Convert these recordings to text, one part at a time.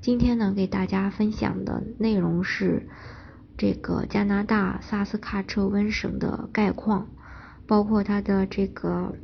今天呢，给大家分享的内容是这个加拿大萨斯喀彻温省的概况，包括它的这个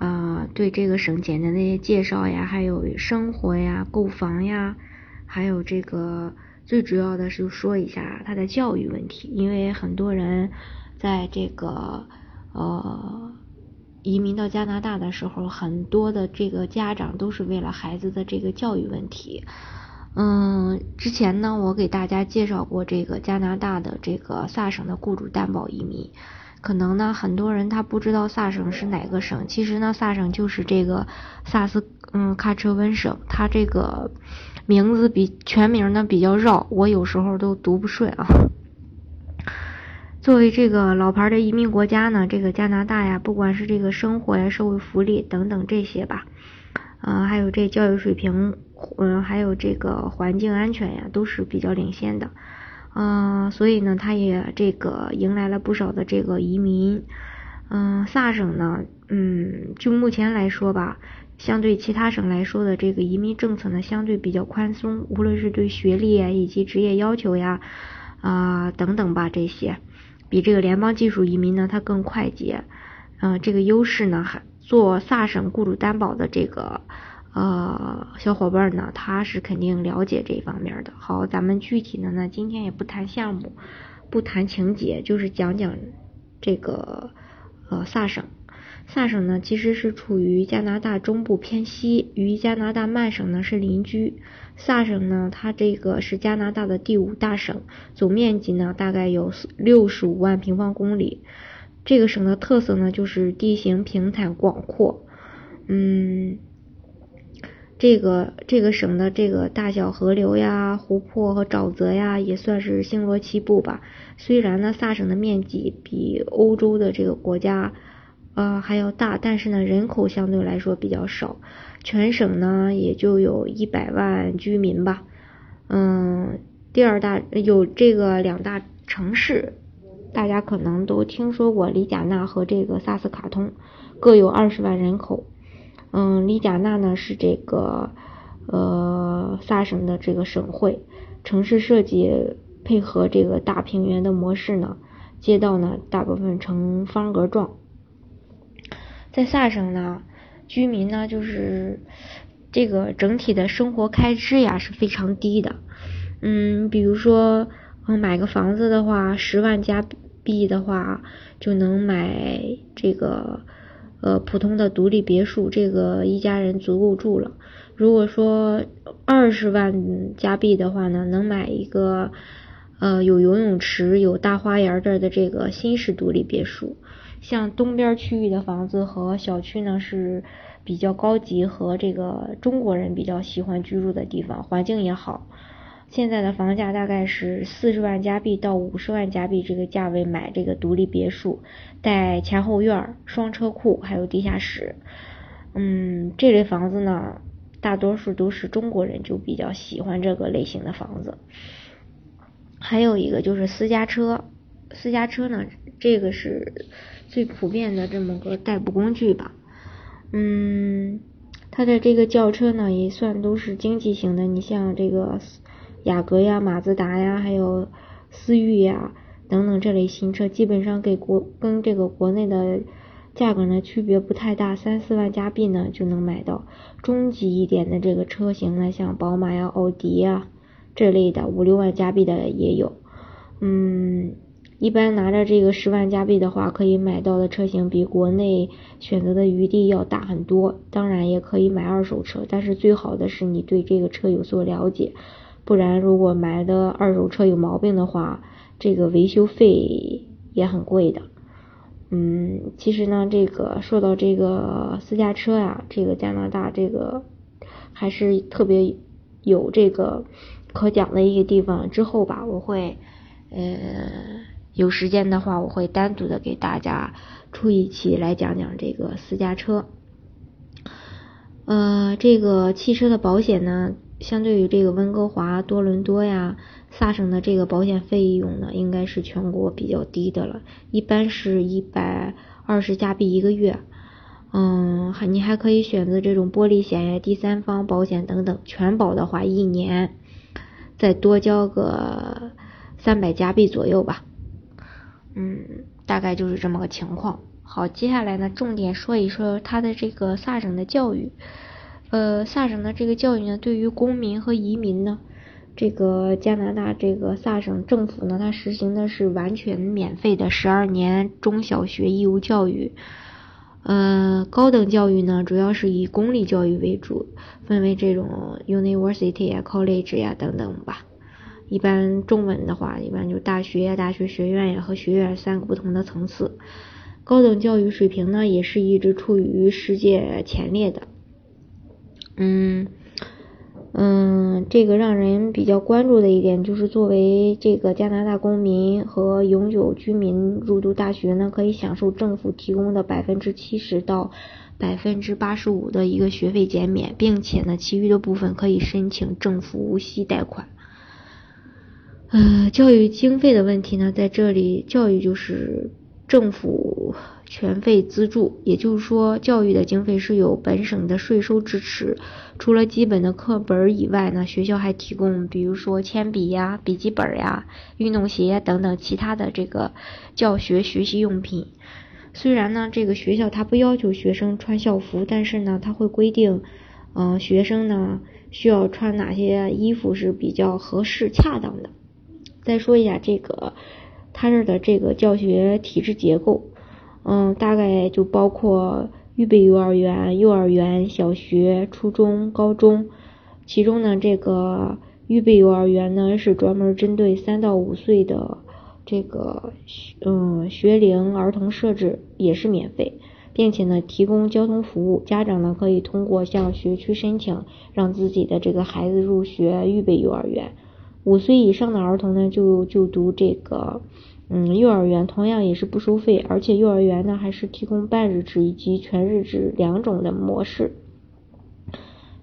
呃对这个省简单的一些介绍呀，还有生活呀、购房呀，还有这个最主要的是说一下它的教育问题，因为很多人在这个呃移民到加拿大的时候，很多的这个家长都是为了孩子的这个教育问题。嗯，之前呢，我给大家介绍过这个加拿大的这个萨省的雇主担保移民。可能呢，很多人他不知道萨省是哪个省，其实呢，萨省就是这个萨斯嗯喀彻温省。它这个名字比全名呢比较绕，我有时候都读不顺啊。作为这个老牌的移民国家呢，这个加拿大呀，不管是这个生活呀、社会福利等等这些吧，呃，还有这教育水平。嗯，还有这个环境安全呀，都是比较领先的，嗯，所以呢，它也这个迎来了不少的这个移民，嗯，萨省呢，嗯，就目前来说吧，相对其他省来说的这个移民政策呢，相对比较宽松，无论是对学历啊以及职业要求呀，啊等等吧，这些。比这个联邦技术移民呢，它更快捷，嗯，这个优势呢，还做萨省雇主担保的这个。呃，小伙伴呢，他是肯定了解这方面的。好，咱们具体的呢，今天也不谈项目，不谈情节，就是讲讲这个呃萨省。萨省呢，其实是处于加拿大中部偏西，与加拿大曼省呢是邻居。萨省呢，它这个是加拿大的第五大省，总面积呢大概有六十五万平方公里。这个省的特色呢，就是地形平坦广阔，嗯。这个这个省的这个大小河流呀、湖泊和沼泽呀，也算是星罗棋布吧。虽然呢，萨省的面积比欧洲的这个国家呃还要大，但是呢，人口相对来说比较少，全省呢也就有一百万居民吧。嗯，第二大有这个两大城市，大家可能都听说过，里贾纳和这个萨斯卡通，各有二十万人口。嗯，里贾纳呢是这个呃萨省的这个省会，城市设计配合这个大平原的模式呢，街道呢大部分呈方格状。在萨省呢，居民呢就是这个整体的生活开支呀是非常低的。嗯，比如说嗯买个房子的话，十万加币的话就能买这个。呃，普通的独立别墅，这个一家人足够住了。如果说二十万加币的话呢，能买一个呃有游泳池、有大花园这儿的这个新式独立别墅。像东边区域的房子和小区呢，是比较高级和这个中国人比较喜欢居住的地方，环境也好。现在的房价大概是四十万加币到五十万加币这个价位买这个独立别墅，带前后院、双车库，还有地下室。嗯，这类房子呢，大多数都是中国人就比较喜欢这个类型的房子。还有一个就是私家车，私家车呢，这个是最普遍的这么个代步工具吧。嗯，它的这个轿车呢，也算都是经济型的，你像这个。雅阁呀、马自达呀，还有思域呀等等这类新车，基本上给国跟这个国内的价格呢区别不太大，三四万加币呢就能买到。中级一点的这个车型呢，像宝马呀、奥迪呀这类的，五六万加币的也有。嗯，一般拿着这个十万加币的话，可以买到的车型比国内选择的余地要大很多。当然也可以买二手车，但是最好的是你对这个车有所了解。不然，如果买的二手车有毛病的话，这个维修费也很贵的。嗯，其实呢，这个说到这个私家车呀，这个加拿大这个还是特别有这个可讲的一个地方。之后吧，我会呃有时间的话，我会单独的给大家出一期来讲讲这个私家车。呃，这个汽车的保险呢，相对于这个温哥华、多伦多呀、萨省的这个保险费用呢，应该是全国比较低的了，一般是一百二十加币一个月。嗯，还你还可以选择这种玻璃险呀、第三方保险等等，全保的话一年再多交个三百加币左右吧。嗯，大概就是这么个情况。好，接下来呢，重点说一说它的这个萨省的教育。呃，萨省的这个教育呢，对于公民和移民呢，这个加拿大这个萨省政府呢，它实行的是完全免费的十二年中小学义务教育。呃，高等教育呢，主要是以公立教育为主，分为这种 university 呀、college 呀等等吧。一般中文的话，一般就大学呀、大学学院呀和学院三个不同的层次。高等教育水平呢，也是一直处于世界前列的。嗯嗯，这个让人比较关注的一点就是，作为这个加拿大公民和永久居民入读大学呢，可以享受政府提供的百分之七十到百分之八十五的一个学费减免，并且呢，其余的部分可以申请政府无息贷款。呃，教育经费的问题呢，在这里，教育就是。政府全费资助，也就是说，教育的经费是由本省的税收支持。除了基本的课本以外呢，学校还提供，比如说铅笔呀、笔记本呀、运动鞋等等其他的这个教学学习用品。虽然呢，这个学校它不要求学生穿校服，但是呢，它会规定，嗯，学生呢需要穿哪些衣服是比较合适、恰当的。再说一下这个。他这的这个教学体制结构，嗯，大概就包括预备幼儿园、幼儿园、小学、初中、高中。其中呢，这个预备幼儿园呢是专门针对三到五岁的这个嗯学龄儿童设置，也是免费，并且呢提供交通服务。家长呢可以通过向学区申请，让自己的这个孩子入学预备幼儿园。五岁以上的儿童呢就就读这个。嗯，幼儿园同样也是不收费，而且幼儿园呢还是提供半日制以及全日制两种的模式。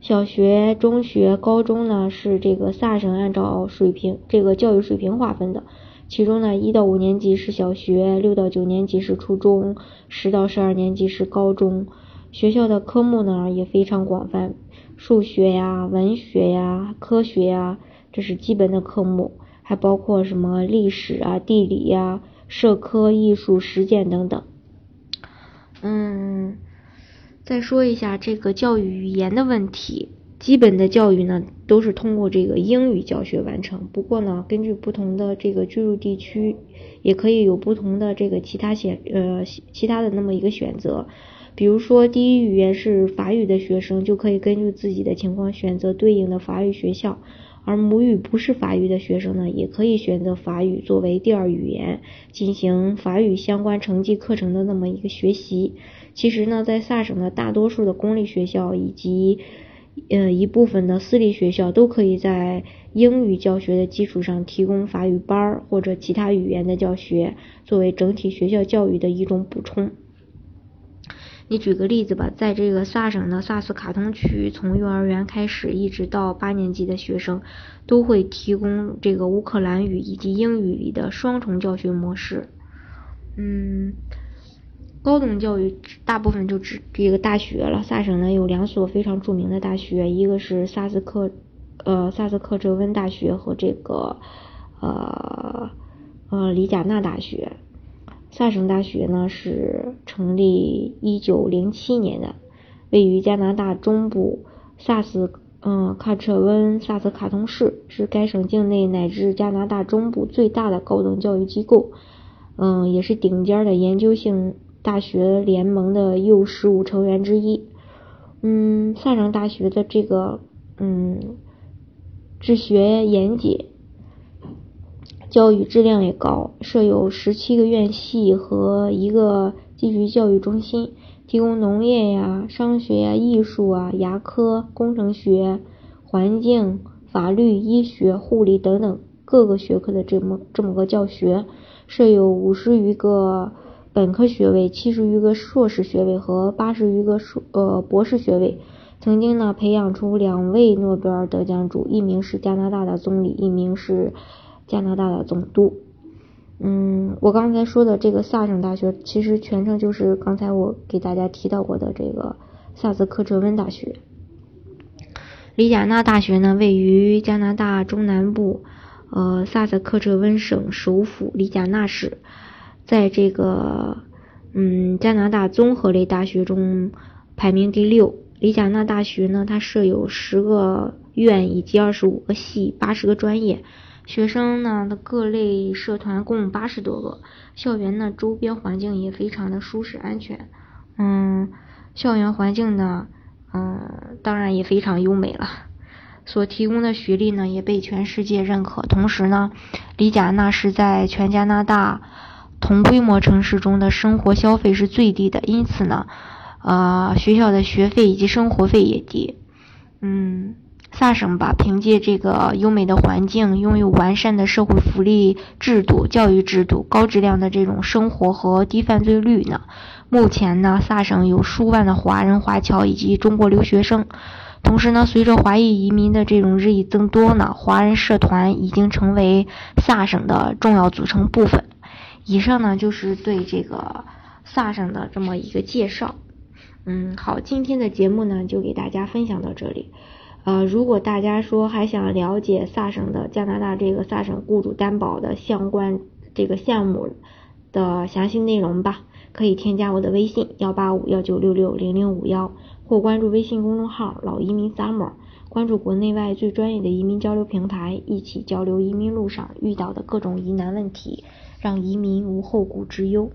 小学、中学、高中呢是这个萨省按照水平这个教育水平划分的，其中呢一到五年级是小学，六到九年级是初中，十到十二年级是高中。学校的科目呢也非常广泛，数学呀、文学呀、科学呀，这是基本的科目。还包括什么历史啊、地理呀、社科、艺术、实践等等。嗯，再说一下这个教育语言的问题。基本的教育呢，都是通过这个英语教学完成。不过呢，根据不同的这个居住地区，也可以有不同的这个其他选呃其他的那么一个选择。比如说，第一语言是法语的学生，就可以根据自己的情况选择对应的法语学校。而母语不是法语的学生呢，也可以选择法语作为第二语言，进行法语相关成绩课程的那么一个学习。其实呢，在萨省的大多数的公立学校以及呃一部分的私立学校，都可以在英语教学的基础上提供法语班儿或者其他语言的教学，作为整体学校教育的一种补充。你举个例子吧，在这个萨省的萨斯卡通区，从幼儿园开始一直到八年级的学生，都会提供这个乌克兰语以及英语里的双重教学模式。嗯，高等教育大部分就指这个大学了。萨省呢有两所非常著名的大学，一个是萨斯克呃萨斯克哲温大学和这个呃呃里贾纳大学。萨省大学呢是成立一九零七年的，位于加拿大中部萨斯嗯卡彻温萨斯卡通市，是该省境内乃至加拿大中部最大的高等教育机构，嗯，也是顶尖的研究性大学联盟的又十五成员之一。嗯，萨省大学的这个嗯治学严谨。教育质量也高，设有十七个院系和一个继续教育中心，提供农业呀、商学呀、艺术啊、牙科、工程学、环境、法律、医学、护理等等各个学科的这么这么个教学，设有五十余个本科学位、七十余个硕士学位和八十余个硕呃博士学位。曾经呢，培养出两位诺贝尔得奖主，一名是加拿大的总理，一名是加拿大的总督。嗯，我刚才说的这个萨省大学，其实全称就是刚才我给大家提到过的这个萨斯科彻温大学。里贾纳大学呢，位于加拿大中南部，呃，萨斯科彻温省首府里贾纳市，在这个嗯加拿大综合类大学中排名第六。里贾纳大学呢，它设有十个院以及二十五个系，八十个专业。学生呢的各类社团共八十多个，校园呢周边环境也非常的舒适安全，嗯，校园环境呢，嗯，当然也非常优美了。所提供的学历呢也被全世界认可，同时呢，里贾纳是在全加拿大同规模城市中的生活消费是最低的，因此呢，呃，学校的学费以及生活费也低，嗯。萨省吧，凭借这个优美的环境，拥有完善的社会福利制度、教育制度、高质量的这种生活和低犯罪率呢。目前呢，萨省有数万的华人华侨以及中国留学生。同时呢，随着华裔移民的这种日益增多呢，华人社团已经成为萨省的重要组成部分。以上呢，就是对这个萨省的这么一个介绍。嗯，好，今天的节目呢，就给大家分享到这里。呃，如果大家说还想了解萨省的加拿大这个萨省雇主担保的相关这个项目的详细内容吧，可以添加我的微信幺八五幺九六六零零五幺，或关注微信公众号老移民 summer，关注国内外最专业的移民交流平台，一起交流移民路上遇到的各种疑难问题，让移民无后顾之忧。